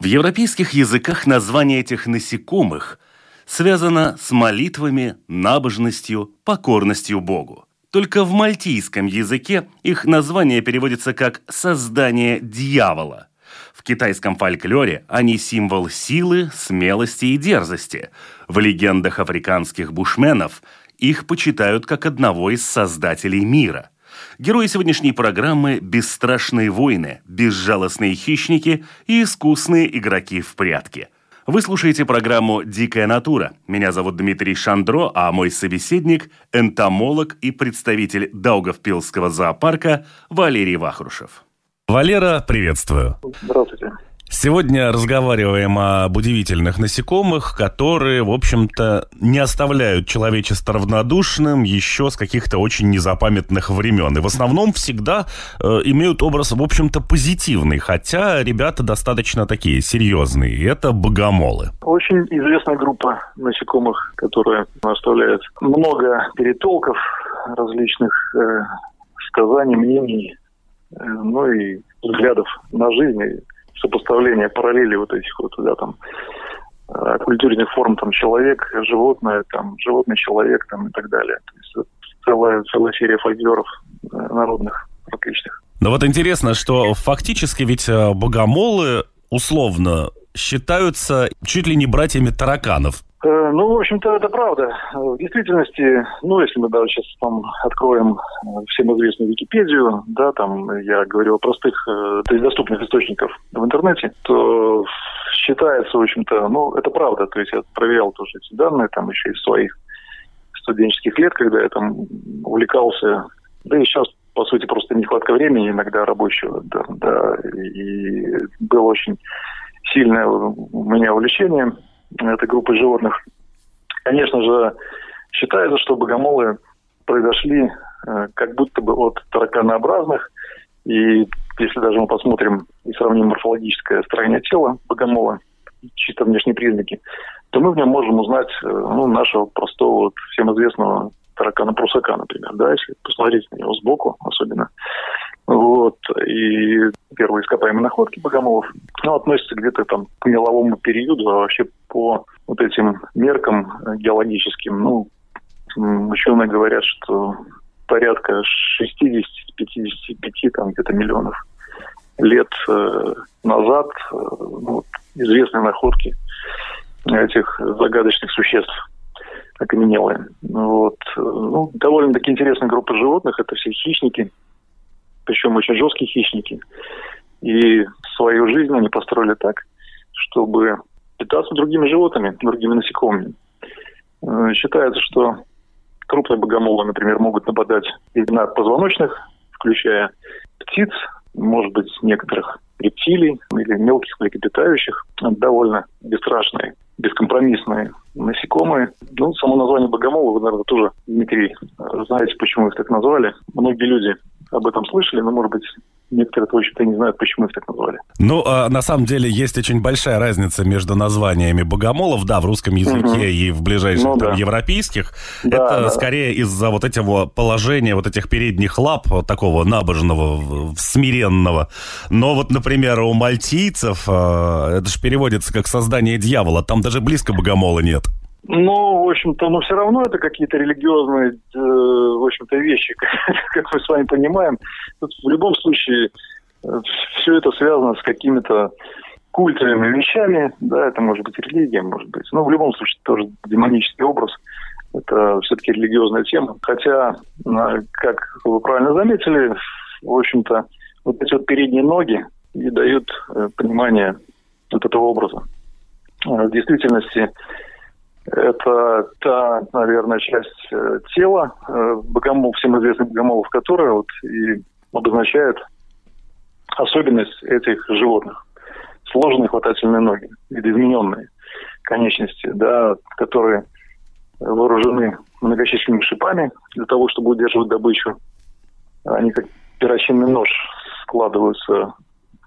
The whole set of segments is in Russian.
В европейских языках название этих насекомых связано с молитвами, набожностью, покорностью Богу. Только в мальтийском языке их название переводится как «создание дьявола». В китайском фольклоре они символ силы, смелости и дерзости. В легендах африканских бушменов их почитают как одного из создателей мира – Герои сегодняшней программы – бесстрашные воины, безжалостные хищники и искусные игроки в прятки. Вы слушаете программу «Дикая натура». Меня зовут Дмитрий Шандро, а мой собеседник – энтомолог и представитель Даугавпилского зоопарка Валерий Вахрушев. Валера, приветствую. Здравствуйте. Сегодня разговариваем об удивительных насекомых, которые, в общем-то, не оставляют человечество равнодушным еще с каких-то очень незапамятных времен. И в основном всегда э, имеют образ, в общем-то, позитивный, хотя ребята достаточно такие серьезные. И это богомолы. Очень известная группа насекомых, которые оставляют много перетолков, различных э, сказаний, мнений, э, ну и взглядов на жизнь сопоставление параллели вот этих вот, да, там, э, культурных форм, там, человек, животное, там, животный человек, там, и так далее. То есть целая, целая серия фольклоров э, народных различных. Но вот интересно, что фактически ведь э, богомолы условно считаются чуть ли не братьями тараканов. Э, ну, в общем-то, это правда. В действительности, ну, если мы даже сейчас там откроем э, всем известную Википедию, да, там я говорю о простых, э, то есть доступных источниках в интернете, то считается, в общем-то, ну, это правда. То есть я проверял тоже эти данные, там еще из своих студенческих лет, когда я там увлекался, да и сейчас, по сути, просто нехватка времени иногда рабочего, да, да и было очень сильное у меня увлечение – этой группы животных. Конечно же, считается, что богомолы произошли э, как будто бы от тараканообразных. И если даже мы посмотрим и сравним морфологическое строение тела богомола, чисто внешние признаки, то мы в нем можем узнать э, ну, нашего простого, вот, всем известного таракана-прусака, например, да, если посмотреть на него сбоку особенно. Вот. И первые ископаемые находки богомолов ну, относятся где-то там к меловому периоду, а вообще по вот этим меркам геологическим, ну, ученые говорят, что порядка 60-55 там где-то миллионов лет э, назад э, ну, известные находки этих загадочных существ окаменелые. Вот. Ну, довольно-таки интересная группа животных. Это все хищники, причем очень жесткие хищники. И свою жизнь они построили так, чтобы питаться другими животными, другими насекомыми. Э, считается, что крупные богомолы, например, могут нападать и на позвоночных, включая птиц, может быть, некоторых рептилий или мелких млекопитающих, довольно бесстрашные, бескомпромиссные насекомые. Ну, само название богомола, вы, наверное, тоже, Дмитрий, знаете, почему их так назвали. Многие люди об этом слышали, но, может быть, некоторые точно не знают, почему их так назвали. Ну, а, на самом деле, есть очень большая разница между названиями богомолов, да, в русском языке угу. и в ближайших ну, там, да. европейских. Да, Это да. скорее из-за вот этого положения, вот этих передних лап, вот такого набожного, смиренного. Но вот, например, у мальтийцев, а, это же переводится как создание дьявола, там даже близко богомола нет. Ну, в общем-то, но все равно это какие-то религиозные, э, в общем-то, вещи, как мы с вами понимаем. Тут в любом случае э, все это связано с какими-то культовыми вещами, да, это может быть религия, может быть. Но в любом случае тоже демонический образ – это все-таки религиозная тема. Хотя, как вы правильно заметили, в общем-то, вот эти вот передние ноги и дают э, понимание вот этого образа. В действительности это та, наверное, часть э, тела э, богомол, всем известных богомолов, которая вот и обозначает особенность этих животных. сложные хватательные ноги, видоизмененные конечности, да, которые вооружены многочисленными шипами для того, чтобы удерживать добычу. Они как перочинный нож складываются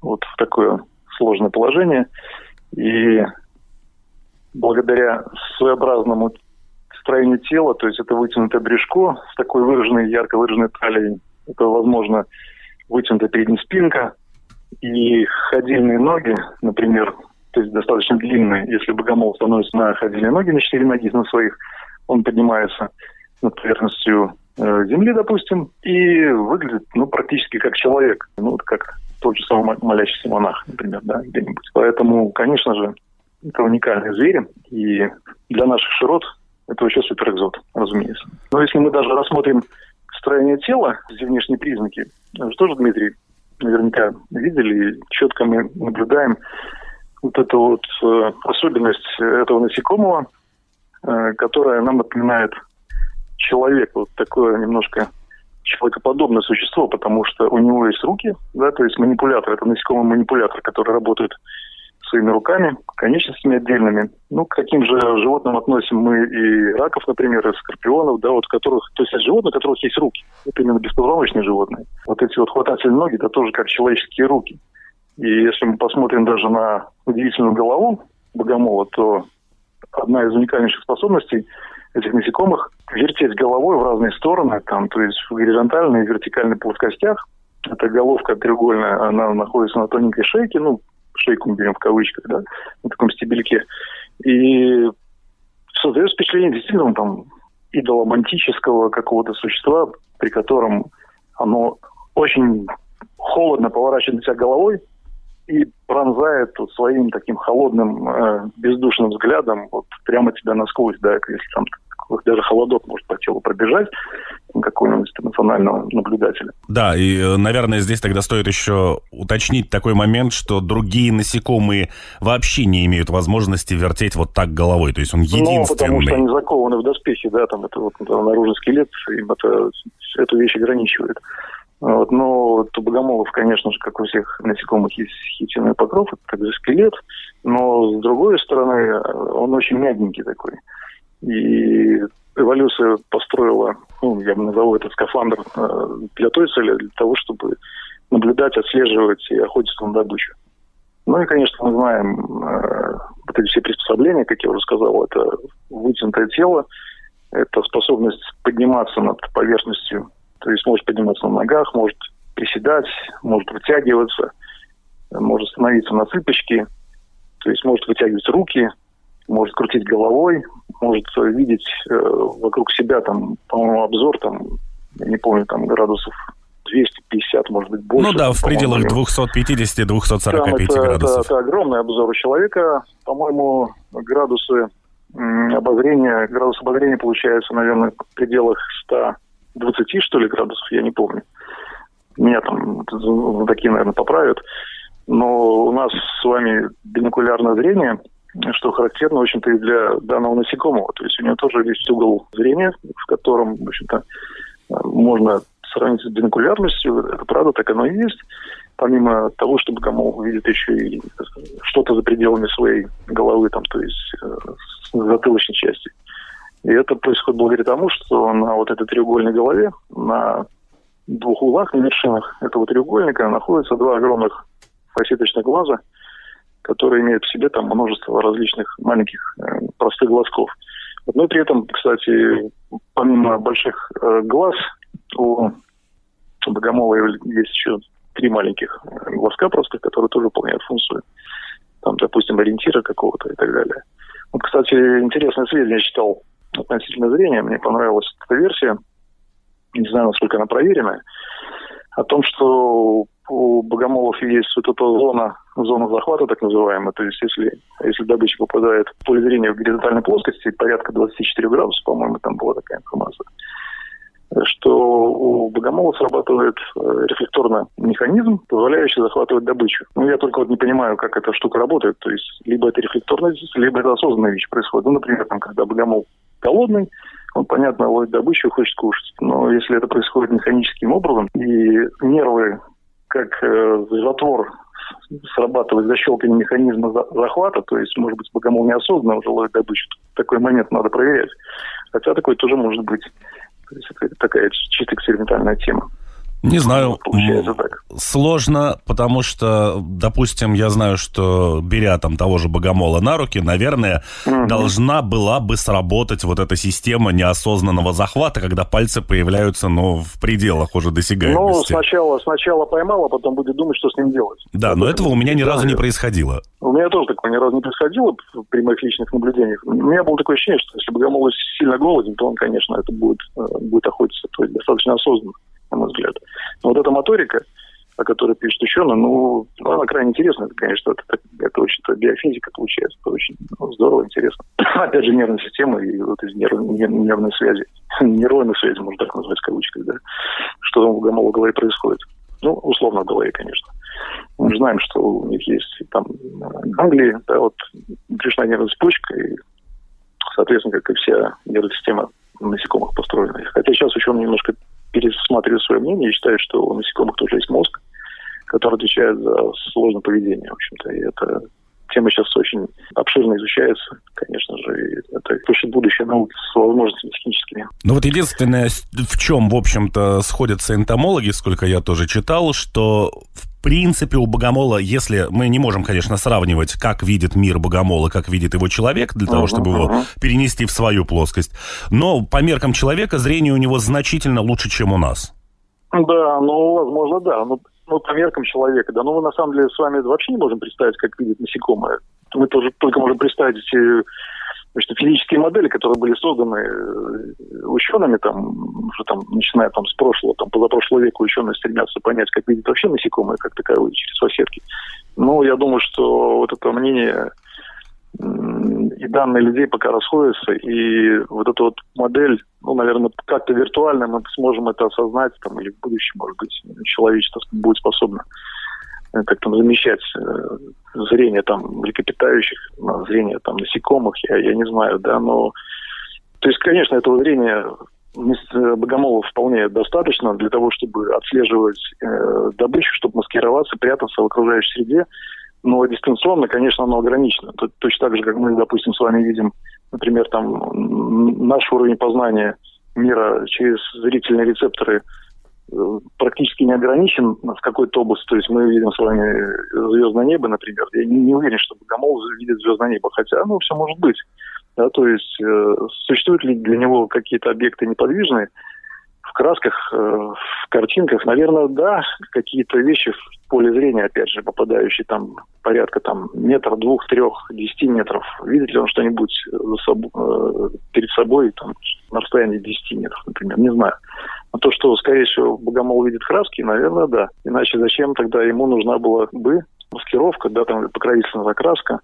вот в такое сложное положение. И благодаря своеобразному строению тела, то есть это вытянутое брюшко с такой выраженной, ярко выраженной талией, это, возможно, вытянутая передняя спинка и ходильные ноги, например, то есть достаточно длинные. Если богомол становится на ходильные ноги, на четыре ноги на своих, он поднимается над поверхностью э, земли, допустим, и выглядит, ну, практически как человек. Ну, вот как тот же самый молящийся монах, например, да, где-нибудь. Поэтому, конечно же, это уникальные звери, и для наших широт это вообще суперэкзот, разумеется. Но если мы даже рассмотрим строение тела, все внешние признаки, что же, Дмитрий, наверняка видели, четко мы наблюдаем вот эту вот э, особенность этого насекомого, э, которая нам напоминает человек, вот такое немножко человекоподобное существо, потому что у него есть руки, да, то есть манипулятор, это насекомый манипулятор, который работает своими руками, конечностями отдельными. Ну, к каким же животным относим мы и раков, например, и скорпионов, да, вот которых, то есть животные, у которых есть руки. Это именно беспозвоночные животные. Вот эти вот хватательные ноги, это тоже как человеческие руки. И если мы посмотрим даже на удивительную голову богомола, то одна из уникальнейших способностей этих насекомых вертеть головой в разные стороны, там, то есть в горизонтальной и вертикальной плоскостях. Эта головка треугольная, она находится на тоненькой шейке, ну, шейку мы берем в кавычках, да, на таком стебельке. И создает впечатление действительно там идоломантического какого-то существа, при котором оно очень холодно поворачивает на себя головой, и пронзает вот своим таким холодным, э, бездушным взглядом вот прямо тебя насквозь, да, если там даже холодок может по телу пробежать какого-нибудь национального наблюдателя. Да, и, э, наверное, здесь тогда стоит еще уточнить такой момент, что другие насекомые вообще не имеют возможности вертеть вот так головой, то есть он единственный. Ну, потому что они закованы в доспехи, да, там это вот наружный скелет, им это, эту вещь ограничивает. Вот, но у богомолов, конечно же, как у всех насекомых, есть хитиновый покров, это также скелет, но с другой стороны, он очень мягенький такой. И эволюция построила, ну, я бы назову этот скафандр э, для той цели, для того, чтобы наблюдать, отслеживать и охотиться на добычу. Ну и, конечно, мы знаем э, вот эти все приспособления, как я уже сказал, это вытянутое тело, это способность подниматься над поверхностью то есть может подниматься на ногах, может приседать, может вытягиваться, может становиться на цыпочки, то есть может вытягивать руки, может крутить головой, может видеть э, вокруг себя там, по-моему, обзор там, я не помню, там градусов 250, может быть, больше. Ну да, в пределах 250-245 это, градусов. Это, это огромный обзор у человека. По-моему, градусы обозрения, градус обозрения получается, наверное, в пределах 100 20, что ли, градусов, я не помню. Меня там такие, наверное, поправят. Но у нас с вами бинокулярное зрение, что характерно, в общем-то, и для данного насекомого. То есть у него тоже есть угол зрения, в котором, в общем-то, можно сравнить с бинокулярностью. Это правда, так оно и есть. Помимо того, что богомол видит еще и что-то за пределами своей головы, там, то есть э, затылочной части. И это происходит благодаря тому, что на вот этой треугольной голове, на двух углах, на вершинах этого треугольника находятся два огромных фасеточных глаза, которые имеют в себе там множество разлищных маленьких э, простых глазков. Но при этом, кстати, помимо больших э, глаз, у богомола есть еще три маленьких э, глазка просто, которые тоже выполняют функцию, там, допустим, ориентира какого-то и так далее. Вот, кстати, интересное сведения я читал относительно зрения. Мне понравилась эта версия. Не знаю, насколько она проверенная. О том, что у богомолов есть вот эта зона, зона захвата, так называемая. То есть, если, если добыча попадает в поле зрения в горизонтальной плоскости, порядка 24 градусов, по-моему, там была такая информация, что у богомола срабатывает э, рефлекторный механизм, позволяющий захватывать добычу. Ну, я только вот не понимаю, как эта штука работает. То есть, либо это рефлекторность, либо это осознанная вещь происходит. Ну, например, там, когда богомол голодный, он, понятно, ловит добычу и хочет кушать. Но если это происходит механическим образом, и нервы, как э, затвор срабатывать защелкивание механизма захвата, то есть, может быть, богомол неосознанно уже ловит добычу. Такой момент надо проверять. Хотя такой тоже может быть. То есть это такая чисто экспериментальная тема. Не знаю. Получается так. Сложно, потому что, допустим, я знаю, что беря там того же богомола на руки, наверное, угу. должна была бы сработать вот эта система неосознанного захвата, когда пальцы появляются, ну, в пределах уже досягаемости. Ну, сначала, сначала поймал, а потом будет думать, что с ним делать. Да, но этого у меня ни разу не происходило. У меня тоже такого ни разу не происходило при моих личных наблюдениях. У меня было такое ощущение, что если богомол сильно голоден, то он, конечно, это будет, э, будет охотиться, то есть достаточно осознанно на мой взгляд. Но вот эта моторика, о которой пишет ученый, ну, она крайне интересная, конечно, это, это очень биофизика получается, это очень ну, здорово, интересно. Опять же, нервная система и вот из нерв, нервной связи, нейронной связи, можно так назвать в кавычках, да, что там в гомоло голове происходит. Ну, условно в голове, конечно. Мы знаем, что у них есть там ганглии, да, вот брюшная нервная цепочка, и, соответственно, как и вся нервная система насекомых построена. Хотя сейчас ученые немножко пересматриваю свое мнение и считаю, что у насекомых тоже есть мозг, который отвечает за сложное поведение, в общем-то. И это тема сейчас очень обширно изучается, конечно же, и это точно будущее науки с возможностями техническими. Ну вот единственное, в чем, в общем-то, сходятся энтомологи, сколько я тоже читал, что в принципе, у богомола, если мы не можем, конечно, сравнивать, как видит мир богомола, как видит его человек, для того, чтобы его перенести в свою плоскость, но по меркам человека зрение у него значительно лучше, чем у нас. Да, ну, возможно, да. Ну, ну, по меркам человека, да. Но мы, на самом деле, с вами вообще не можем представить, как видит насекомое. Мы тоже только можем представить эти Значит, физические модели, которые были созданы э, учеными, там, уже там, начиная там, с прошлого, там, позапрошлого века ученые стремятся понять, как видят вообще насекомые, как таковые, через фасетки. Ну, я думаю, что вот это мнение и данные людей пока расходятся, и вот эта вот модель, ну, наверное, как-то виртуально мы сможем это осознать, там, или в будущем, может быть, человечество будет способно как там замещать э, зрение там млекопитающих зрение там насекомых, я, я не знаю, да, но то есть, конечно, этого зрения богомолов вполне достаточно для того, чтобы отслеживать э, добычу, чтобы маскироваться, прятаться в окружающей среде. Но дистанционно, конечно, оно ограничено. Точно так же, как мы, допустим, с вами видим, например, там наш уровень познания мира через зрительные рецепторы практически не ограничен в какой-то области. То есть мы видим с вами звездное небо, например. Я не, не уверен, что Богомол видит звездное небо, хотя, ну, все может быть. Да, то есть э, существуют ли для него какие-то объекты неподвижные в красках, э, в картинках? Наверное, да, какие-то вещи в поле зрения, опять же, попадающие там порядка там метр, двух, трех, десяти метров. Видит ли он что-нибудь собой, э, перед собой там, на расстоянии десяти метров, например? Не знаю. Но то, что, скорее всего, богомол видит краски, наверное, да. Иначе зачем тогда ему нужна была бы маскировка, да, там покровительственная краска,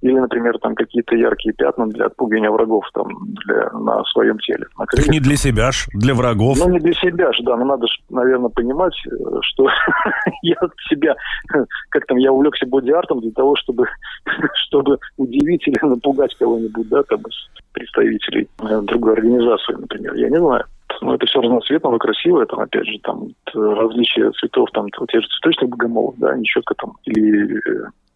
или, например, там какие-то яркие пятна для отпугивания врагов там для, на своем теле. На так не для себя ж, для врагов. Ну, не для себя ж, да. Но надо, ж, наверное, понимать, э, что я себя, как там, я увлекся боди-артом для того, чтобы, чтобы удивить или напугать кого-нибудь, да, там, представителей э, другой организации, например. Я не знаю но это все разноцветного, красивое, там, опять же, там, различия цветов, там, те же цветочных богомолов, да, они четко там, или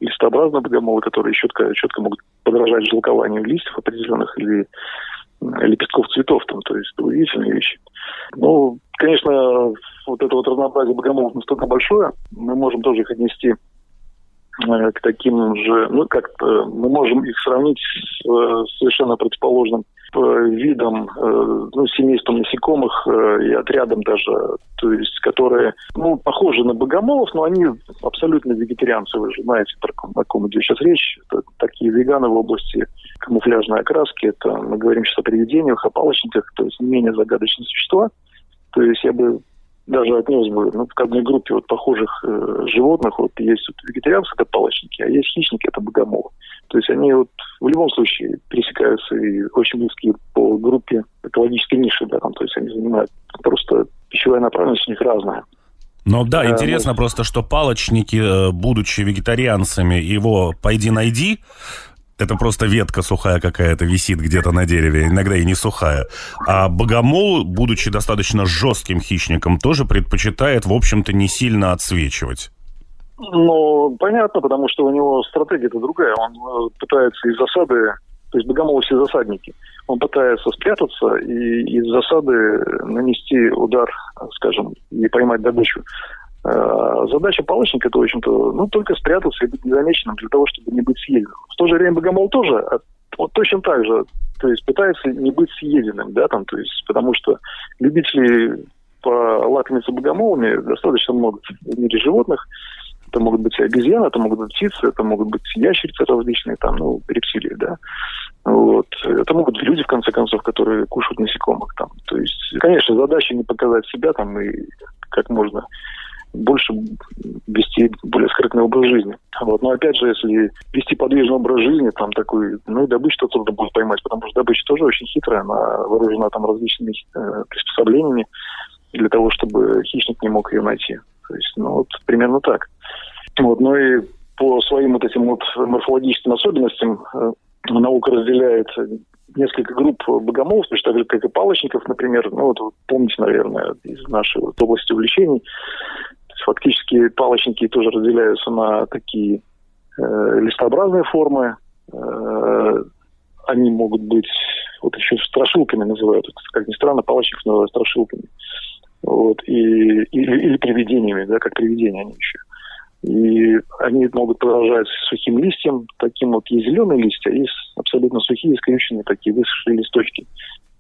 листообразные богомолы, которые четко, четко могут подражать желкованию листьев определенных или лепестков цветов, там, то есть удивительные вещи. Ну, конечно, вот это вот разнообразие богомолов настолько большое, мы можем тоже их отнести к таким же, ну, как мы можем их сравнить с э, совершенно противоположным Э, видом, э, ну, семейством насекомых э, и отрядом даже, то есть, которые, ну, похожи на богомолов, но они абсолютно вегетарианцы, вы же знаете, о ком идет сейчас речь. Это такие веганы в области камуфляжной окраски, это мы говорим сейчас о привидениях, о палочниках, то есть не менее загадочные существа. То есть я бы даже отнес бы ну, к одной группе вот похожих э, животных. Вот есть вот вегетарианцы, это палочники, а есть хищники, это богомолы. То есть они вот в любом случае пересекаются и очень близкие по группе экологической ниши, да, там, то есть они занимают просто пищевая направленность у них разная. Ну да, интересно просто, что палочники, э, будучи вегетарианцами, его «пойди найди», это просто ветка сухая какая-то висит где-то на дереве, иногда и не сухая. А богомол, будучи достаточно жестким хищником, тоже предпочитает, в общем-то, не сильно отсвечивать. Ну, понятно, потому что у него стратегия-то другая. Он э, пытается из засады, то есть богомолы все засадники, он пытается спрятаться и из засады нанести удар, скажем, и поймать добычу. Э, задача палочника это, в общем-то, ну, только спрятаться и быть незамеченным для того, чтобы не быть съеденным. В то же время богомол тоже а, вот точно так же, то есть пытается не быть съеденным, да, там, то есть, потому что любители полакомиться богомолами достаточно много в мире животных. Это могут быть обезьяны, это могут быть птицы, это могут быть ящерицы различные, там, ну, рептилии, да. Вот. Это могут быть люди, в конце концов, которые кушают насекомых там. То есть, конечно, задача не показать себя там и как можно больше вести более скрытный образ жизни. Вот. Но опять же, если вести подвижный образ жизни, там такой, ну и добычу трудно будет поймать, потому что добыча тоже очень хитрая, она вооружена там различными э, приспособлениями для того, чтобы хищник не мог ее найти. То есть, ну вот примерно так. Вот, ну и по своим вот этим вот морфологическим особенностям э, наука разделяет несколько групп богомолов, точно так же, как и палочников, например. Ну, вот помните, наверное, из нашей вот области увлечений. Фактически палочники тоже разделяются на такие э, листообразные формы. Э, они могут быть, вот еще страшилками называют, как ни странно, палочников называют страшилками. Вот, и, или, или привидениями, да, как привидения они еще. И они могут поражать сухим листьем, таким вот есть зеленые листья, есть абсолютно сухие, скрюченные такие высохшие листочки.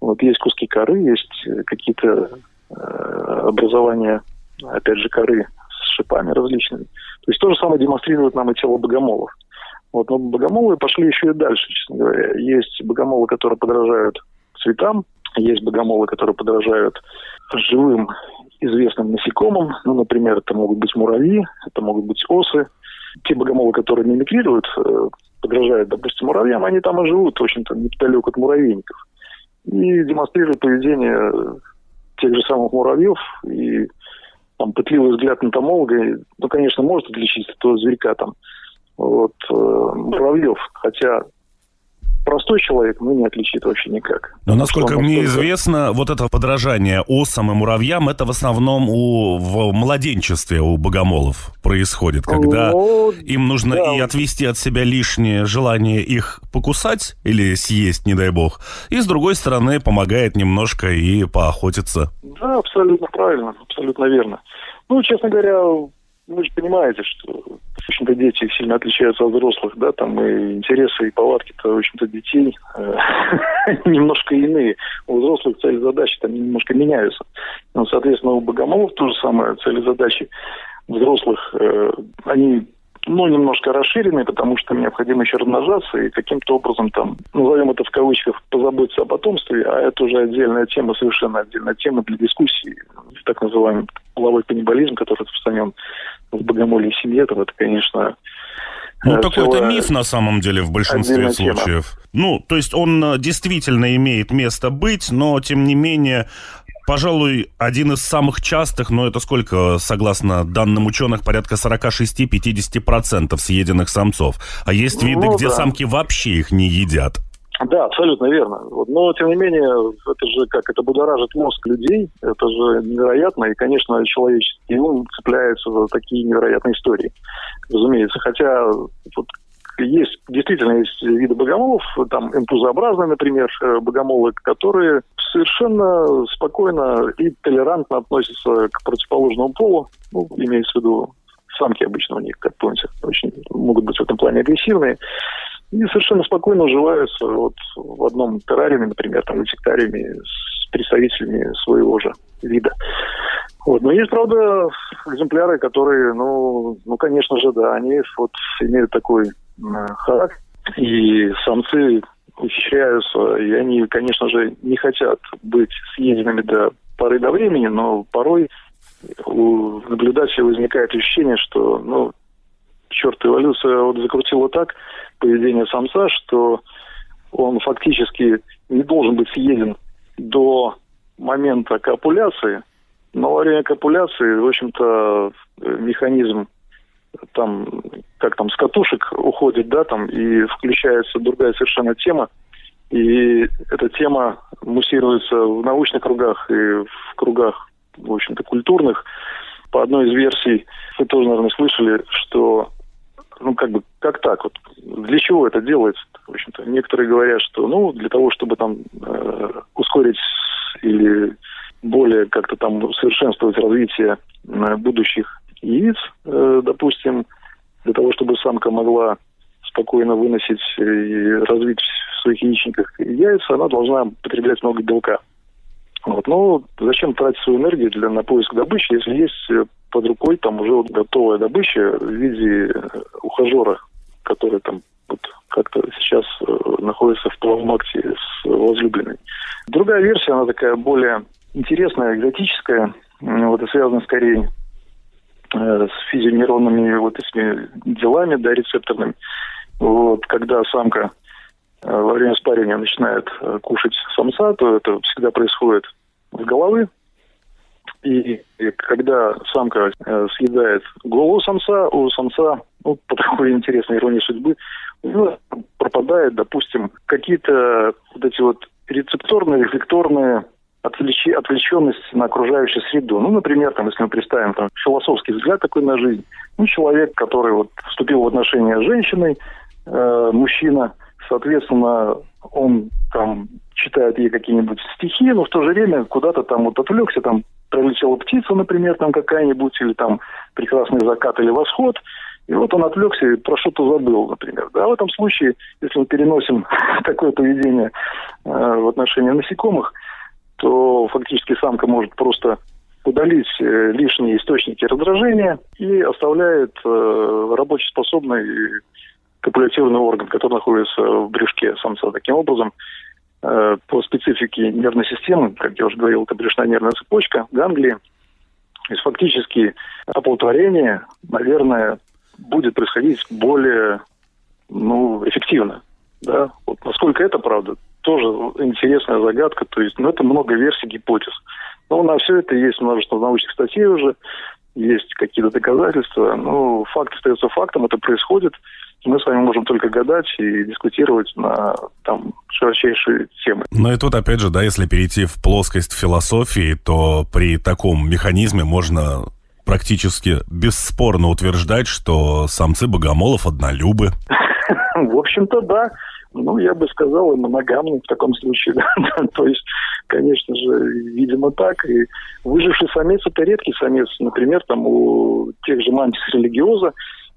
Вот есть куски коры, есть какие-то э, образования, опять же, коры с шипами различными. То есть то же самое демонстрирует нам и тело богомолов. Вот, но богомолы пошли еще и дальше, честно говоря. Есть богомолы, которые подражают цветам, есть богомолы, которые подражают живым известным насекомым. Ну, например, это могут быть муравьи, это могут быть осы. Те богомолы, которые мимикрируют, э, подражают, допустим, муравьям, они там и живут, в общем-то, неподалеку от муравейников. И демонстрируют поведение тех же самых муравьев. И там пытливый взгляд на томолога, ну, конечно, может отличить этого зверька там вот, э, муравьев. Хотя простой человек, ну, не отличит вообще никак. Но, насколько мне известно, вот это подражание осам и муравьям, это в основном у, в младенчестве у богомолов происходит, когда ну, им нужно да. и отвести от себя лишнее желание их покусать или съесть, не дай бог, и, с другой стороны, помогает немножко и поохотиться. Да, абсолютно правильно, абсолютно верно. Ну, честно говоря, вы же понимаете, что, в общем-то, дети сильно отличаются от взрослых, да, там и интересы, и повадки-то, в общем-то, детей э, немножко иные. У взрослых цели задачи там немножко меняются. Ну, соответственно, у богомолов то же самое, цели задачи взрослых, э, они ну, немножко расширенные, потому что необходимо еще размножаться и каким-то образом там, назовем это в кавычках, позаботиться о потомстве, а это уже отдельная тема, совершенно отдельная тема для дискуссии, так называемый половой каннибализм, который распространен в богомолье семье, то это, конечно, ну, такой это миф на самом деле в большинстве случаев. Тема. Ну, то есть он э, действительно имеет место быть, но тем не менее пожалуй, один из самых частых, но это сколько, согласно данным ученых, порядка 46-50% съеденных самцов. А есть виды, ну, где да. самки вообще их не едят. Да, абсолютно верно. Но, тем не менее, это же как, это будоражит мозг людей, это же невероятно, и, конечно, человеческий ум цепляется за такие невероятные истории, разумеется. Хотя вот есть, действительно, есть виды богомолов, там энтузообразные, например, э, богомолы, которые совершенно спокойно и толерантно относятся к противоположному полу, ну, имеется в виду самки обычно у них, как помните, очень могут быть в этом плане агрессивные, и совершенно спокойно уживаются вот в одном террариуме, например, там, инсектариуме с представителями своего же вида. Вот. Но есть, правда, экземпляры, которые, ну, ну, конечно же, да, они вот имеют такой характер, и самцы ухищряются, и они, конечно же, не хотят быть съеденными до поры до времени, но порой у наблюдателя возникает ощущение, что, ну, черт, эволюция вот закрутила так поведение самца, что он фактически не должен быть съеден до момента копуляции, но во время копуляции, в общем-то, механизм там, как там, с катушек уходит, да, там, и включается другая совершенно тема. И эта тема муссируется в научных кругах и в кругах, в общем-то, культурных. по одной из версий, вы тоже, наверное, слышали, что ну, как бы, как так вот? Для чего это делается? В общем-то, некоторые говорят, что, ну, для того, чтобы там э, ускорить или более как-то там усовершенствовать развитие э, будущих яиц, э, допустим, для того, чтобы самка могла спокойно выносить и развить в своих яичниках яйца, она должна потреблять много белка. Вот. Но зачем тратить свою энергию для, на поиск добычи, если есть э, под рукой там уже вот готовая добыча в виде э, ухажера, который там вот как-то сейчас э, находится в половом акте с возлюбленной. Другая версия, она такая более интересная, экзотическая, вот и связана скорее с физионейронными вот этими делами, да, рецепторными. Вот, когда самка во время спаривания начинает э, кушать самца, то это всегда происходит с головы, и, и когда самка э, съедает голову самца, у самца, ну, по такой интересной иронии судьбы, у него пропадает, допустим, какие-то вот эти вот рецепторные, рефлекторные отвлечи, отвлеченность на окружающую среду. Ну, например, там, если мы представим там, философский взгляд такой на жизнь, ну, человек, который вот вступил в отношения с женщиной, э, мужчина, соответственно, он там читает ей какие-нибудь стихи, но в то же время куда-то там вот отвлекся, там пролетела птица, например, там какая-нибудь, или там прекрасный закат или восход, и вот он отвлекся и про что-то забыл, например. Да, в этом случае, если мы переносим такое поведение э, в отношении насекомых, то фактически самка может просто удалить э, лишние источники раздражения и оставляет э, копулятивный орган, который находится в брюшке самца. Таким образом, Э, по специфике нервной системы, как я уже говорил, это брюшная нервная цепочка, ганглии. То есть фактически оплодотворение, наверное, будет происходить более ну, эффективно. Да? Вот насколько это правда, тоже интересная загадка. То есть, ну, это много версий, гипотез. Но на все это есть множество научных статей уже, есть какие-то доказательства. Но факт остается фактом, это происходит мы с вами можем только гадать и дискутировать на там широчайшие темы. Ну и тут, опять же, да, если перейти в плоскость философии, то при таком механизме можно практически бесспорно утверждать, что самцы богомолов однолюбы. В общем-то, да. Ну, я бы сказал, и моногамный в таком случае. То есть, конечно же, видимо так. И выживший самец – это редкий самец. Например, там у тех же мантис религиоза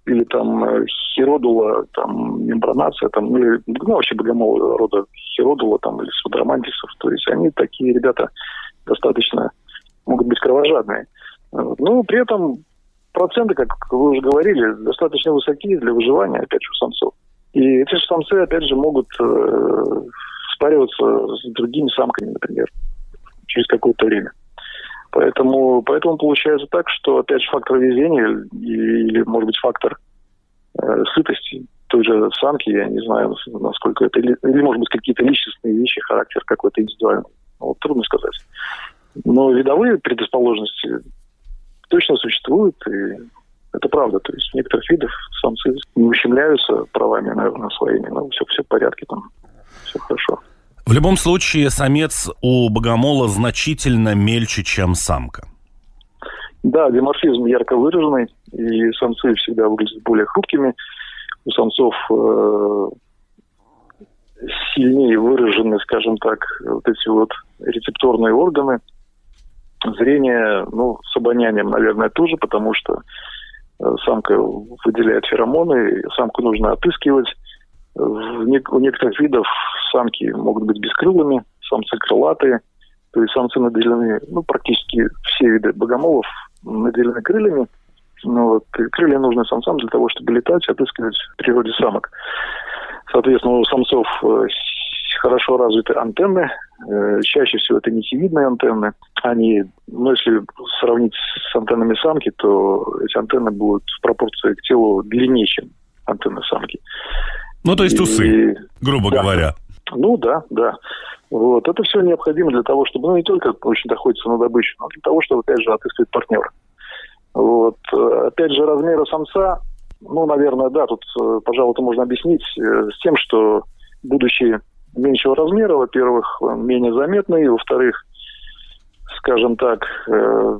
или там э, хиродула, там мембранация, там, ну, или, ну, вообще богомол рода хиродула, там, или судромантисов. То есть они такие ребята достаточно могут быть кровожадные. Ну, при этом проценты, как вы уже говорили, достаточно высокие для выживания, опять же, у самцов. И эти же самцы, опять же, могут э, спариваться с другими самками, например, через какое-то время. Поэтому, поэтому получается так, что опять же фактор везения или, может быть, фактор э, сытости той же самки, я не знаю, насколько это, или, или может быть, какие-то личностные вещи, характер какой-то индивидуальный. Вот, трудно сказать. Но видовые предрасположенности точно существуют, и это правда. То есть у некоторых видов самцы не ущемляются правами, наверное, своими, но все, все в порядке там, все хорошо. В любом случае, самец у богомола значительно мельче, чем самка. Да, диморфизм ярко выраженный, и самцы всегда выглядят более хрупкими. У самцов э, сильнее выражены, скажем так, вот эти вот рецепторные органы. Зрение, ну, с обонянием, наверное, тоже, потому что э, самка выделяет феромоны, самку нужно отыскивать. У некоторых видов самки могут быть бескрылыми, самцы крылатые. То есть самцы наделены, ну, практически все виды богомолов наделены крыльями. Ну, вот, крылья нужны самцам для того, чтобы летать, отыскивать в природе самок. Соответственно, у самцов э, хорошо развиты антенны. Э, чаще всего это нитевидные антенны. Они, ну, если сравнить с антеннами самки, то эти антенны будут в пропорции к телу длиннее, чем антенны самки. Ну, то есть усы, и... грубо да. говоря. Ну, да, да. Вот. Это все необходимо для того, чтобы, ну, не только очень охотиться на добычу, но для того, чтобы, опять же, отыскивать партнера. Вот. Опять же, размеры самца, ну, наверное, да, тут, э, пожалуй, это можно объяснить э, с тем, что будучи меньшего размера, во-первых, менее заметный, во-вторых, скажем так, э,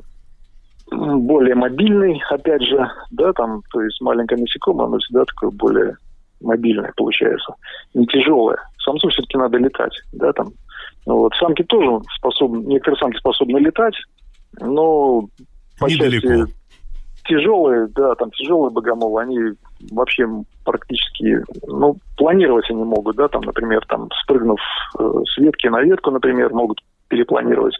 более мобильный, опять же, да, там, то есть маленькое насекомое, оно всегда такое более мобильное получается, не тяжелое. Самцу все-таки надо летать, да, там. Вот. Самки тоже способны, некоторые самки способны летать, но по Недалеко. части тяжелые, да, там тяжелые богомолы, они вообще практически, ну, планировать они могут, да, там, например, там, спрыгнув э, с ветки на ветку, например, могут перепланировать.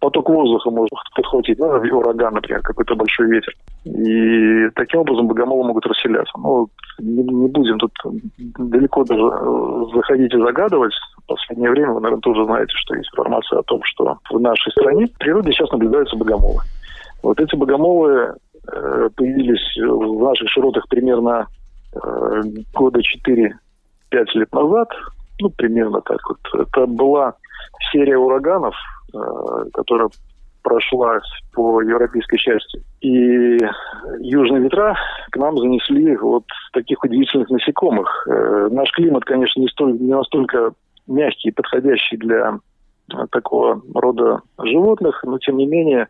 Поток воздуха может подхватить, ну, ураган, например, какой-то большой ветер. И таким образом богомолы могут расселяться. Но не, не будем тут далеко даже э, заходить и загадывать. В последнее время вы, наверное, тоже знаете, что есть информация о том, что в нашей стране в природе сейчас наблюдаются богомолы. Вот эти богомолы э, появились в наших широтах примерно э, года 4-5 лет назад. Ну, примерно так вот. Это была серия ураганов, э, которая прошла по европейской части. И южные ветра к нам занесли вот таких удивительных насекомых. Э, наш климат, конечно, не, столь, не настолько мягкий и подходящий для такого рода животных, но тем не менее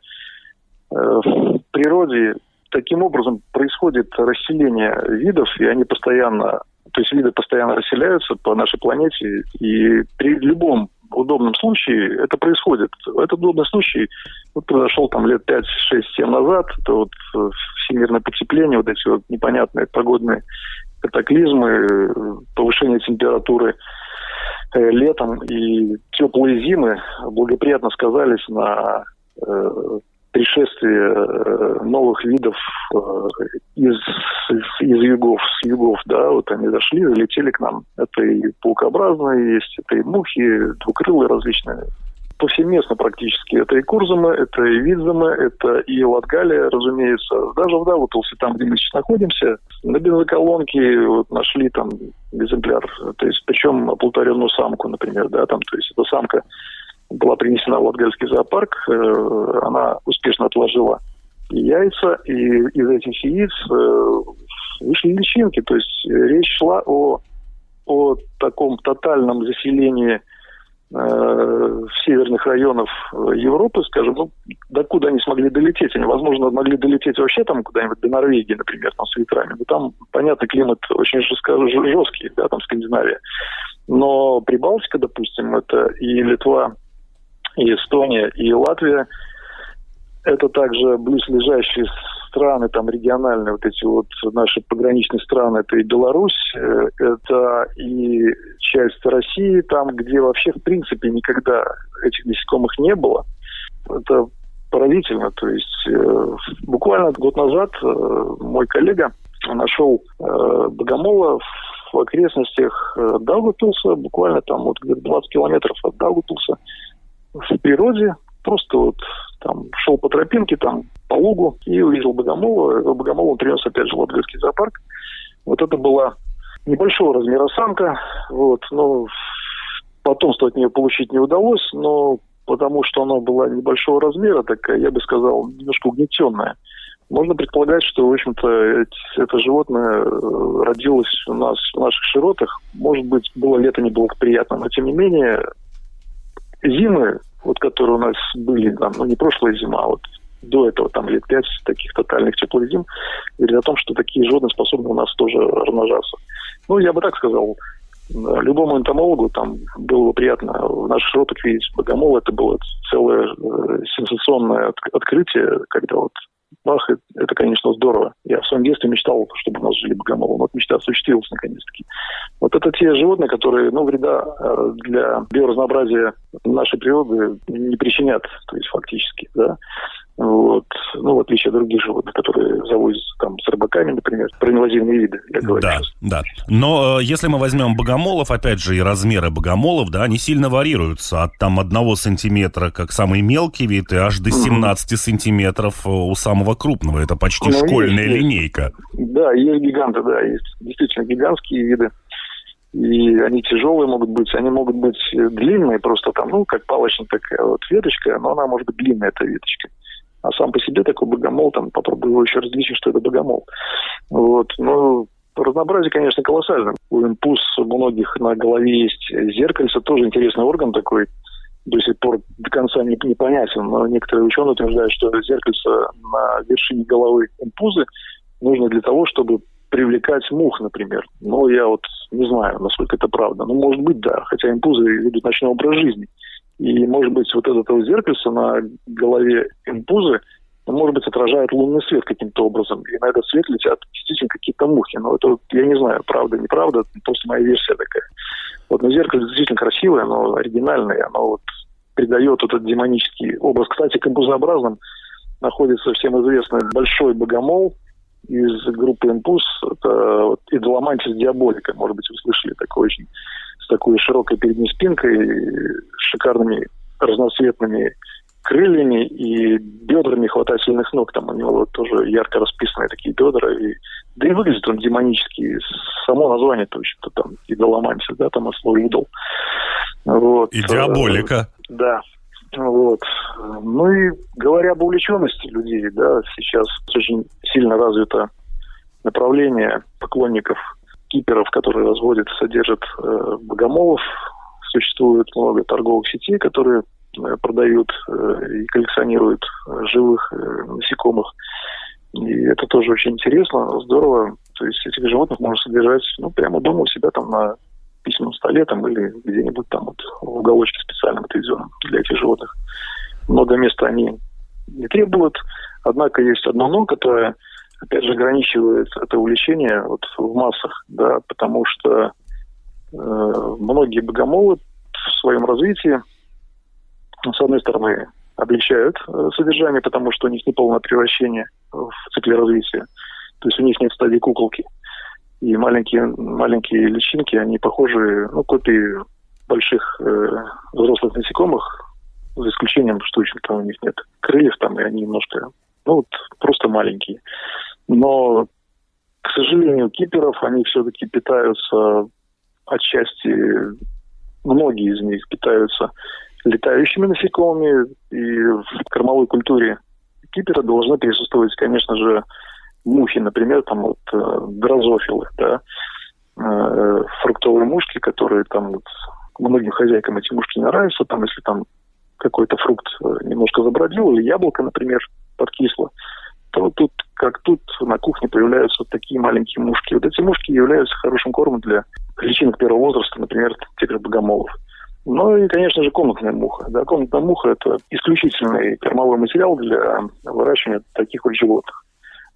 э, в природе таким образом происходит расселение видов, и они постоянно, то есть виды постоянно расселяются по нашей планете, и при любом удобном случае это происходит. Этот удобный случай вот, произошел там лет 5, 6, 7 назад. Это вот э, всемирное потепление, вот эти вот непонятные погодные катаклизмы, повышение температуры э, летом и теплые зимы благоприятно сказались на э, пришествие э, новых видов э, из, из югов, с югов, да, вот они зашли, залетели к нам. Это и паукообразные есть, это и мухи, двукрылые различные. Повсеместно практически. Это и курзамы, это и видзамы, это и латгалия, разумеется. Даже в Давутулсе, там, где мы сейчас находимся, на бензоколонке вот, нашли там экземпляр. То есть, причем оплодотворенную самку, например, да, там, то есть, эта самка была принесена в Латгальский зоопарк, э, она успешно отложила яйца, и из этих яиц э, вышли личинки. То есть речь шла о, о таком тотальном заселении э, северных районах Европы, скажем, ну, докуда они смогли долететь. Они, возможно, могли долететь вообще там куда-нибудь до Норвегии, например, там с ветрами. Но там, понятно, климат очень жесткий, да, там Скандинавия. Но Прибалтика, допустим, это и Литва, и Эстония, и Латвия. Это также близлежащие страны, там региональные, вот эти вот наши пограничные страны, это и Беларусь, э, это и часть России, там, где вообще в принципе никогда этих насекомых не было. Это поразительно. То есть э, буквально год назад э, мой коллега нашел богомола в окрестностях Даугавпилса, буквально там вот где-то 20 километров от Даугавпилса в природе, просто вот там шел по тропинке, там по лугу и увидел богомола. Этого богомола он принес опять же в Латгальский зоопарк. Вот это была небольшого размера самка, вот, но потомство от нее получить не удалось, но потому что она была небольшого размера, такая, я бы сказал, немножко угнетенная. Можно предполагать, что, в общем-то, это животное э, родилось у нас в наших широтах. Может быть, было лето неблагоприятно, но, тем не менее, зимы, вот которые у нас были, там, ну не прошлая зима, а вот до этого там лет пять таких тотальных теплых зим, говорит о том, что такие животные способны у нас тоже размножаться. Ну, я бы так сказал, любому энтомологу там было бы приятно в наших широтах видеть богомол. Это было целое э, сенсационное открытие, когда вот бах, это, конечно, здорово. Я в своем детстве мечтал, чтобы у нас жили богомолы. Вот мечта осуществилась наконец-таки. Вот это те животные, которые, ну, вреда э, для биоразнообразия нашей природы не причинят, то есть фактически, да. Вот. Ну, в отличие от других животных, которые завозятся там с рыбаками, например, броневозивные виды, я говорю Да, сейчас. да. Но э, если мы возьмем богомолов, опять же, и размеры богомолов, да, они сильно варьируются от там одного сантиметра, как самый мелкий вид, и аж до 17 mm-hmm. сантиметров э, у самого крупного. Это почти ну, школьная есть, линейка. Да, есть гиганты, да, есть действительно гигантские виды и они тяжелые могут быть, они могут быть длинные, просто там, ну, как палочная такая вот веточка, но она может быть длинная, эта веточка. А сам по себе такой богомол, там, попробую его еще различить, что это богомол. Вот, ну, разнообразие, конечно, колоссальное. У импульс у многих на голове есть зеркальце, тоже интересный орган такой. до сих пор до конца не, непонятен, но некоторые ученые утверждают, что зеркальце на вершине головы импузы нужно для того, чтобы привлекать мух, например. Но я вот не знаю, насколько это правда. Ну, может быть, да, хотя импузы ведут ночной образ жизни. И, может быть, вот это вот зеркальце на голове импузы, может быть, отражает лунный свет каким-то образом. И на этот свет летят действительно какие-то мухи. Но это, я не знаю, правда, неправда, просто моя версия такая. Вот, но зеркало действительно красивое, оно оригинальное, оно вот придает этот демонический образ. Кстати, композообразным находится всем известный большой богомол из группы «Импульс». Это вот, идоломантис диаболика, может быть, вы слышали, такой очень такой широкой передней спинкой, шикарными разноцветными крыльями и бедрами хватательных ног. Там у него вот тоже ярко расписанные такие бедра. И, да и выглядит он демонически. Само название, то есть, там, идоломантис, да, там от слова идол. Вот. И диаболика. Да. Вот. Ну и говоря об увлеченности людей, да, сейчас очень сильно развито направление поклонников киперов, которые разводят и содержат э, богомолов. Существует много торговых сетей, которые э, продают э, и коллекционируют э, живых э, насекомых. И это тоже очень интересно, здорово. То есть этих животных можно содержать ну, прямо дома у себя там на письменном столе там, или где-нибудь там вот в уголочке специальном отведенном для этих животных. Много места они не требуют, однако есть одно но, которое, опять же, ограничивает это увлечение вот в массах, да, потому что э, многие богомолы в своем развитии, с одной стороны, облегчают э, содержание, потому что у них неполное превращение в цикле развития. То есть у них нет стадии куколки. И маленькие, маленькие личинки, они похожи, ну, копии больших э, взрослых насекомых, за исключением, что еще-то у них нет крыльев там, и они немножко, ну, вот просто маленькие. Но, к сожалению, киперов, они все-таки питаются отчасти, многие из них питаются летающими насекомыми, и в кормовой культуре кипера должны присутствовать, конечно же, мухи, например, там вот э, дрозофилы, да, э, фруктовые мушки, которые там вот, многим хозяйкам эти мушки не нравятся, там если там какой-то фрукт э, немножко забродил, или яблоко, например, подкисло, то тут, как тут, на кухне появляются вот такие маленькие мушки. Вот эти мушки являются хорошим кормом для личинок первого возраста, например, тех же богомолов. Ну и, конечно же, комнатная муха. Да, комнатная муха – это исключительный кормовой материал для выращивания таких вот животных.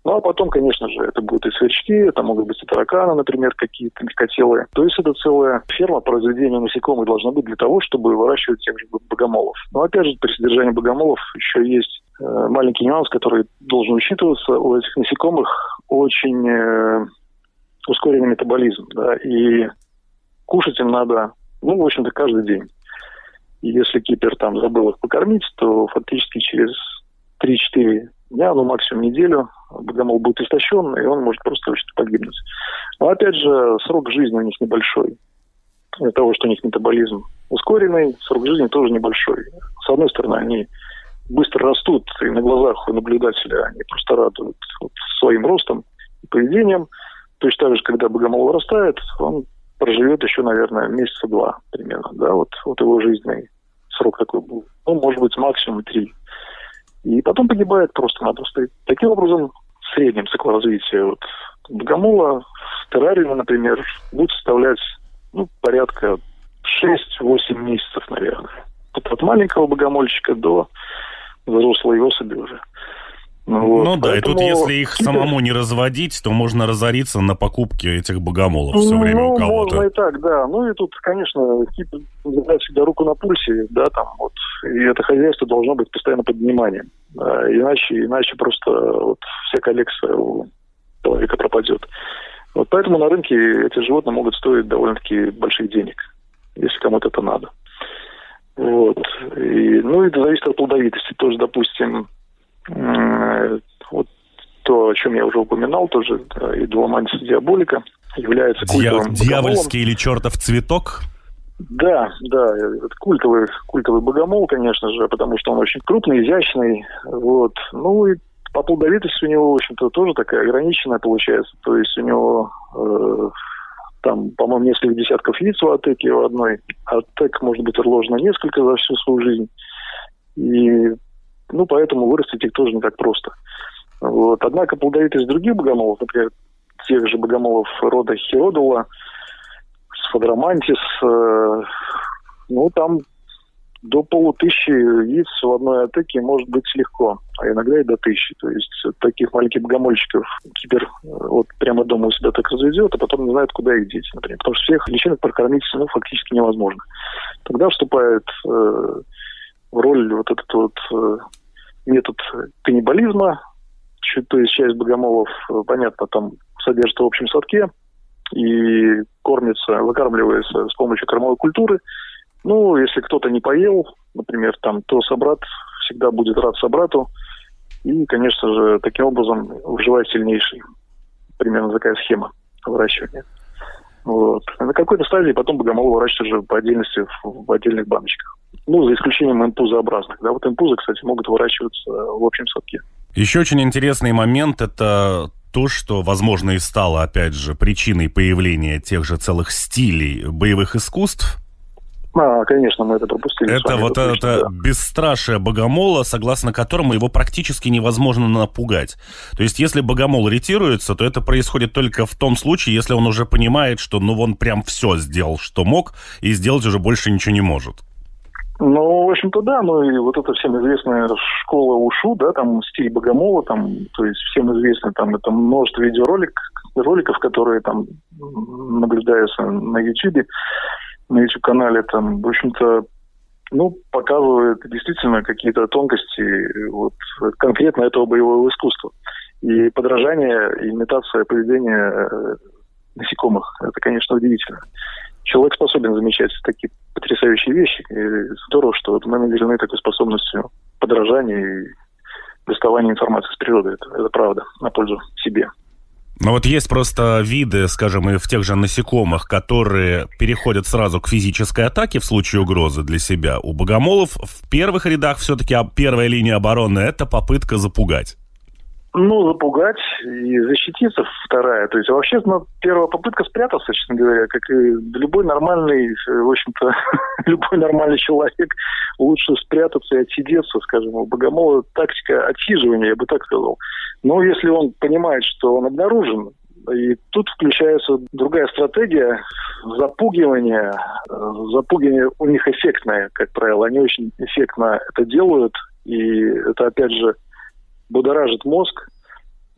Ну, а потом, конечно же, это будут и сверчки, это могут быть и тараканы, например, какие-то мелкотелые. То есть это целая ферма по разведению насекомых должна быть для того, чтобы выращивать тех же богомолов. Но, опять же, при содержании богомолов еще есть э, маленький нюанс, который должен учитываться. У этих насекомых очень э, ускоренный метаболизм, да, и кушать им надо, ну, в общем-то, каждый день. И если кипер там забыл их покормить, то фактически через 3-4 дня, ну максимум неделю, богомол будет истощен, и он может просто очень погибнуть. Но опять же, срок жизни у них небольшой. Из-за того, что у них метаболизм ускоренный, срок жизни тоже небольшой. С одной стороны, они быстро растут, и на глазах у наблюдателя они просто радуют вот, своим ростом и поведением. То есть так же, когда богомол вырастает, он проживет еще, наверное, месяца два примерно. Да, вот, вот его жизненный срок такой был. Ну, может быть, максимум три. И потом погибает просто-напросто. Таким образом, в среднем цикл развития вот, богомола в например, будет составлять ну, порядка 6-8 месяцев, наверное. Вот от маленького богомольчика до взрослой особи уже. Ну, вот. ну да, Поэтому... и тут если их самому не разводить, то можно разориться на покупке этих богомолов все время ну, у кого-то. можно и так, да. Ну и тут, конечно, тип держать всегда руку на пульсе, да, там вот. И это хозяйство должно быть постоянно под вниманием. Да, иначе, иначе просто вот вся коллекция у человека пропадет. Вот поэтому на рынке эти животные могут стоить довольно-таки больших денег, если кому-то это надо. Вот. И, ну, и это зависит от плодовитости. Тоже, допустим, вот то, о чем я уже упоминал, тоже да, и Дуламантис диаболика является культовым Дья- Дьявольский или чертов цветок? Да, да, культовый, культовый богомол, конечно же, потому что он очень крупный, изящный, вот. Ну и по плодовитости у него, в общем-то, тоже такая ограниченная получается. То есть у него э, там, по-моему, несколько десятков яиц у атеки у одной. Атек может быть отложено несколько за всю свою жизнь. И, ну, поэтому вырастить их тоже не так просто. Вот. Однако плодовитость других богомолов, например, тех же богомолов рода Хиродула, Сфадромантис, э, ну, там до полутысячи яиц в одной атаке может быть легко, а иногда и до тысячи. То есть таких маленьких богомольчиков кипер э, вот прямо дома у себя так разведет, а потом не знает, куда их деть, например. Потому что всех личинок прокормить ну, фактически невозможно. Тогда вступает э, роль вот этот вот э, метод каннибализма, то есть часть богомолов, э, понятно, там содержится в общем садке и кормится, выкармливается с помощью кормовой культуры. Ну, если кто-то не поел, например, там, то собрат всегда будет рад собрату. И, конечно же, таким образом выживает сильнейший. Примерно такая схема выращивания. Вот. на какой-то стадии потом богомол выращивают уже по отдельности в, в отдельных баночках. Ну, за исключением импузообразных. Да, вот импузы, кстати, могут выращиваться в общем садке. Еще очень интересный момент – это то, что, возможно, и стало, опять же, причиной появления тех же целых стилей боевых искусств, а, конечно, мы это пропустили. Это вот это, точно, да. бесстрашие богомола, согласно которому его практически невозможно напугать. То есть, если богомол ретируется, то это происходит только в том случае, если он уже понимает, что ну он прям все сделал, что мог, и сделать уже больше ничего не может. Ну, в общем-то, да, ну и вот это всем известная школа УШУ, да, там стиль Богомола, там, то есть всем известно, там, это множество видеороликов, роликов, которые там наблюдаются на YouTube, на YouTube-канале, там, в общем-то, ну, показывает действительно какие-то тонкости вот, конкретно этого боевого искусства. И подражание, и имитация поведения э, насекомых, это, конечно, удивительно человек способен замечать такие потрясающие вещи. И здорово, что мы наделены такой способностью подражания и доставания информации с природы. Это, это правда, на пользу себе. Но вот есть просто виды, скажем, и в тех же насекомых, которые переходят сразу к физической атаке в случае угрозы для себя. У богомолов в первых рядах все-таки первая линия обороны – это попытка запугать. Ну, запугать и защититься вторая. То есть вообще ну, первая попытка спрятаться, честно говоря, как и любой нормальный, в общем-то, любой нормальный человек лучше спрятаться и отсидеться, скажем. У богомола тактика отсиживания, я бы так сказал. Но если он понимает, что он обнаружен, и тут включается другая стратегия запугивания. Запугивание у них эффектное, как правило. Они очень эффектно это делают. И это, опять же, будоражит мозг,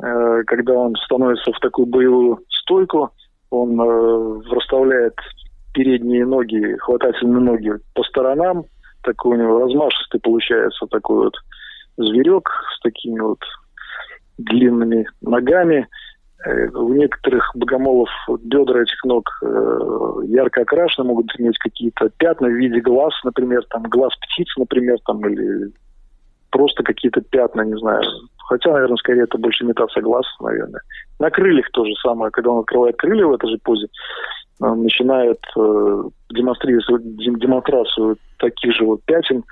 э, когда он становится в такую боевую стойку, он э, расставляет передние ноги, хватательные ноги по сторонам, такой у него размашистый получается такой вот зверек с такими вот длинными ногами. Э, у некоторых богомолов бедра этих ног ярко окрашены, могут иметь какие-то пятна в виде глаз, например, там глаз птиц, например, там или просто какие-то пятна, не знаю. Хотя, наверное, скорее это больше имитация глаз, наверное. На крыльях то же самое. Когда он открывает крылья в этой же позе, он начинает э, демонстрировать демонстрацию таких же вот пятен,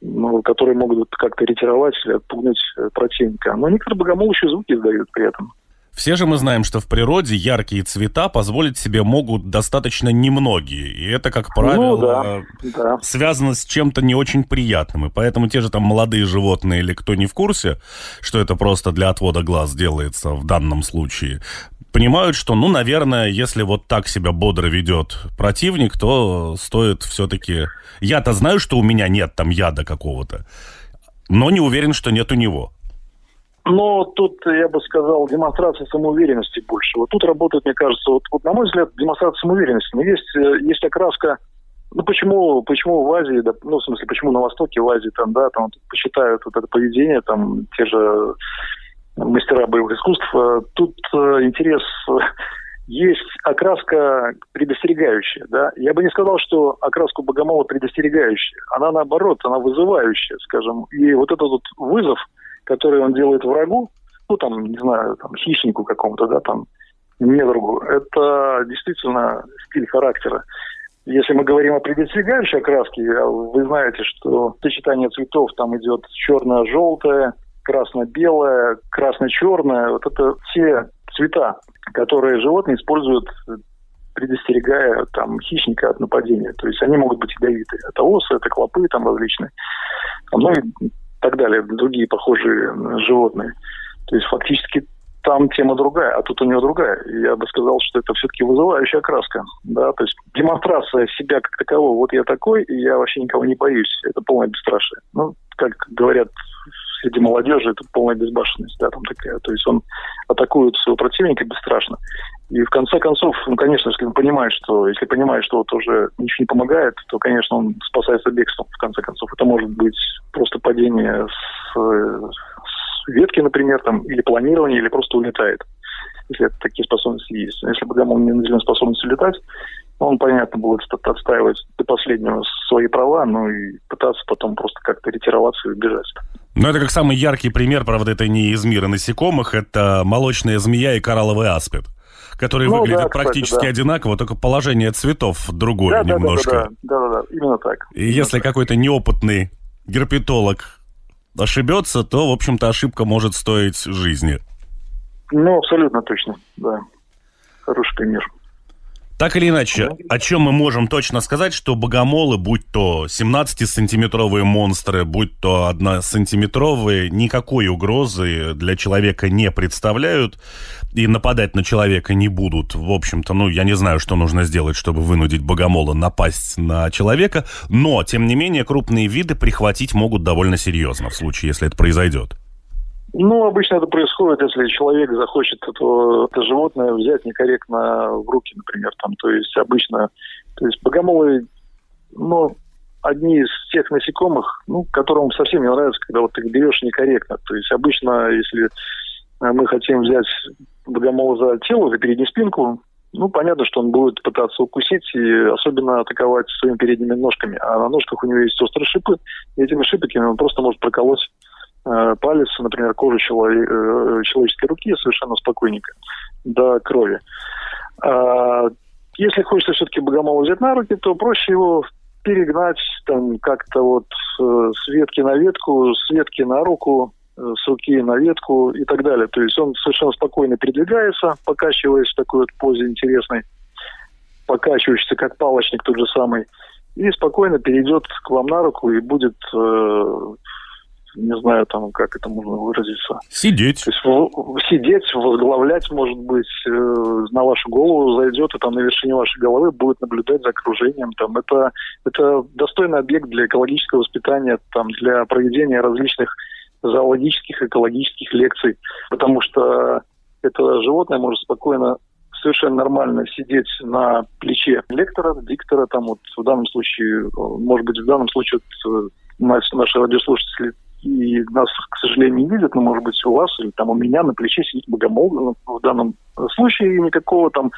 ну, которые могут как-то ретировать или отпугнуть э, противника. Но некоторые еще звуки издают при этом. Все же мы знаем, что в природе яркие цвета позволить себе могут достаточно немногие. И это, как правило, ну, да, да. связано с чем-то не очень приятным. И поэтому те же там молодые животные или кто не в курсе, что это просто для отвода глаз делается в данном случае, понимают, что, ну, наверное, если вот так себя бодро ведет противник, то стоит все-таки... Я-то знаю, что у меня нет там яда какого-то, но не уверен, что нет у него. Но тут, я бы сказал, демонстрация самоуверенности больше. Вот тут работает, мне кажется, вот, вот на мой взгляд, демонстрация самоуверенности. Но есть, э, есть окраска ну почему, почему в Азии, да, ну в смысле, почему на Востоке, в Азии там, да, там почитают вот это поведение, там те же мастера боевых искусств. Э, тут э, интерес есть окраска предостерегающая, да. Я бы не сказал, что окраску Богомола предостерегающая. Она наоборот, она вызывающая, скажем. И вот этот вот вызов – который он делает врагу, ну, там, не знаю, там, хищнику какому-то, да, там, недругу, это действительно стиль характера. Если мы говорим о предостерегающей окраске, вы знаете, что сочетание цветов там идет черно-желтое, красно-белое, красно-черное. Вот это все цвета, которые животные используют предостерегая там хищника от нападения. То есть они могут быть ядовиты. Это осы, это клопы там различные. А ну и так далее, другие похожие животные. То есть фактически там тема другая, а тут у него другая. Я бы сказал, что это все-таки вызывающая краска. Да? То есть демонстрация себя как такового. Вот я такой, и я вообще никого не боюсь. Это полное бесстрашие. Ну, как говорят среди молодежи, это полная безбашенность. Да, там такая. То есть он атакует своего противника бесстрашно. И в конце концов, ну, конечно, если он понимает, что если понимает, что вот уже ничего не помогает, то, конечно, он спасается бегством, в конце концов. Это может быть просто падение с, с ветки, например, там, или планирование, или просто улетает. Если это такие способности есть. Если бы Гамон не наделен способностью летать, он, понятно, будет отстаивать до последнего свои права, ну и пытаться потом просто как-то ретироваться и убежать. Ну, это как самый яркий пример, правда, это не из мира насекомых, это молочная змея и коралловый аспид которые ну, выглядят да, практически кстати, да. одинаково, только положение цветов другое да, немножко. Да, да, да, да, именно так. И именно если какой-то неопытный герпетолог ошибется, то, в общем-то, ошибка может стоить жизни. Ну, абсолютно точно, да. Хороший пример. Так или иначе, о чем мы можем точно сказать, что богомолы, будь то 17-сантиметровые монстры, будь то 1-сантиметровые, никакой угрозы для человека не представляют и нападать на человека не будут. В общем-то, ну, я не знаю, что нужно сделать, чтобы вынудить богомола напасть на человека, но, тем не менее, крупные виды прихватить могут довольно серьезно в случае, если это произойдет. Ну, обычно это происходит, если человек захочет это, это животное взять некорректно в руки, например, там, то есть обычно, то есть богомолы, ну, одни из тех насекомых, ну, которым совсем не нравится, когда вот ты берешь некорректно. То есть обычно, если мы хотим взять богомола за тело, за переднюю спинку, ну, понятно, что он будет пытаться укусить и особенно атаковать своими передними ножками. А на ножках у него есть острые шипы, и этими шипиками он просто может проколоть Э, палец, например, кожу э, человеческой руки совершенно спокойненько до крови. А, если хочется все-таки богомола взять на руки, то проще его перегнать там как-то вот э, с ветки на ветку, с ветки на руку, с руки на ветку и так далее. То есть он совершенно спокойно передвигается, покачиваясь в такой вот позе интересной, покачивающийся как палочник тот же самый, и спокойно перейдет к вам на руку и будет не знаю, там, как это можно выразиться. Сидеть. То есть в, сидеть, возглавлять, может быть, э, на вашу голову зайдет, и там на вершине вашей головы будет наблюдать за окружением. Там, это, это достойный объект для экологического воспитания, там, для проведения различных зоологических, экологических лекций, потому что это животное может спокойно совершенно нормально сидеть на плече лектора, диктора, там вот в данном случае, может быть, в данном случае вот, наши, наши радиослушатели и нас, к сожалению, не видят, но, может быть, у вас или там у меня на плече сидит богомол. Ну, в данном случае никакого там,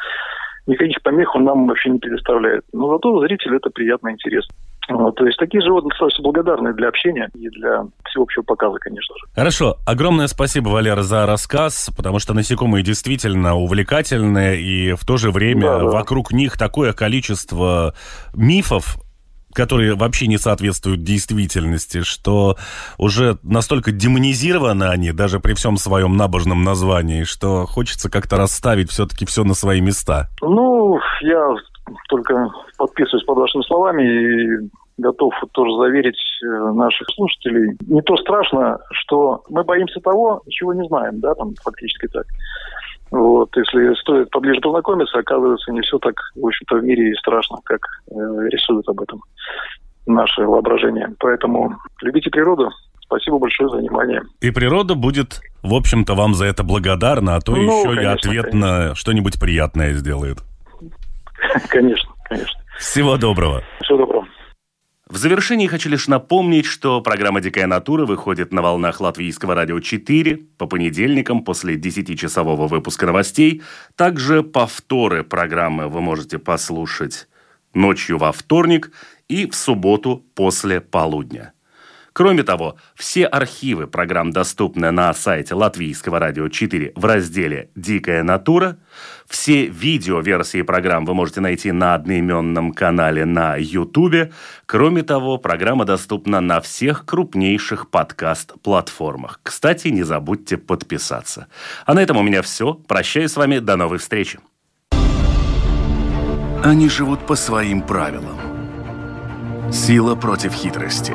никаких помех он нам вообще не предоставляет. Но зато зрителю это приятно и интересно. То есть такие животные достаточно благодарны для общения и для всеобщего показа, конечно же. Хорошо. Огромное спасибо, Валера, за рассказ, потому что насекомые действительно увлекательные, и в то же время да, да. вокруг них такое количество мифов, которые вообще не соответствуют действительности, что уже настолько демонизированы они, даже при всем своем набожном названии, что хочется как-то расставить все-таки все на свои места. Ну, я только подписываюсь под вашими словами и готов тоже заверить э, наших слушателей. Не то страшно, что мы боимся того, чего не знаем, да, там фактически так. Вот, если стоит поближе познакомиться, оказывается, не все так, в общем-то, в мире и страшно, как э, рисуют об этом наше воображение. Поэтому любите природу. Спасибо большое за внимание. И природа будет, в общем-то, вам за это благодарна, а то ну, еще конечно, и ответно конечно. что-нибудь приятное сделает. Конечно, конечно. Всего доброго. Всего доброго. В завершении хочу лишь напомнить, что программа «Дикая натура» выходит на волнах Латвийского радио 4 по понедельникам после 10-часового выпуска новостей. Также повторы программы вы можете послушать ночью во вторник и в субботу после полудня. Кроме того, все архивы программ доступны на сайте Латвийского радио 4 в разделе «Дикая натура». Все видео-версии программ вы можете найти на одноименном канале на YouTube. Кроме того, программа доступна на всех крупнейших подкаст-платформах. Кстати, не забудьте подписаться. А на этом у меня все. Прощаюсь с вами. До новой встречи. Они живут по своим правилам. Сила против хитрости.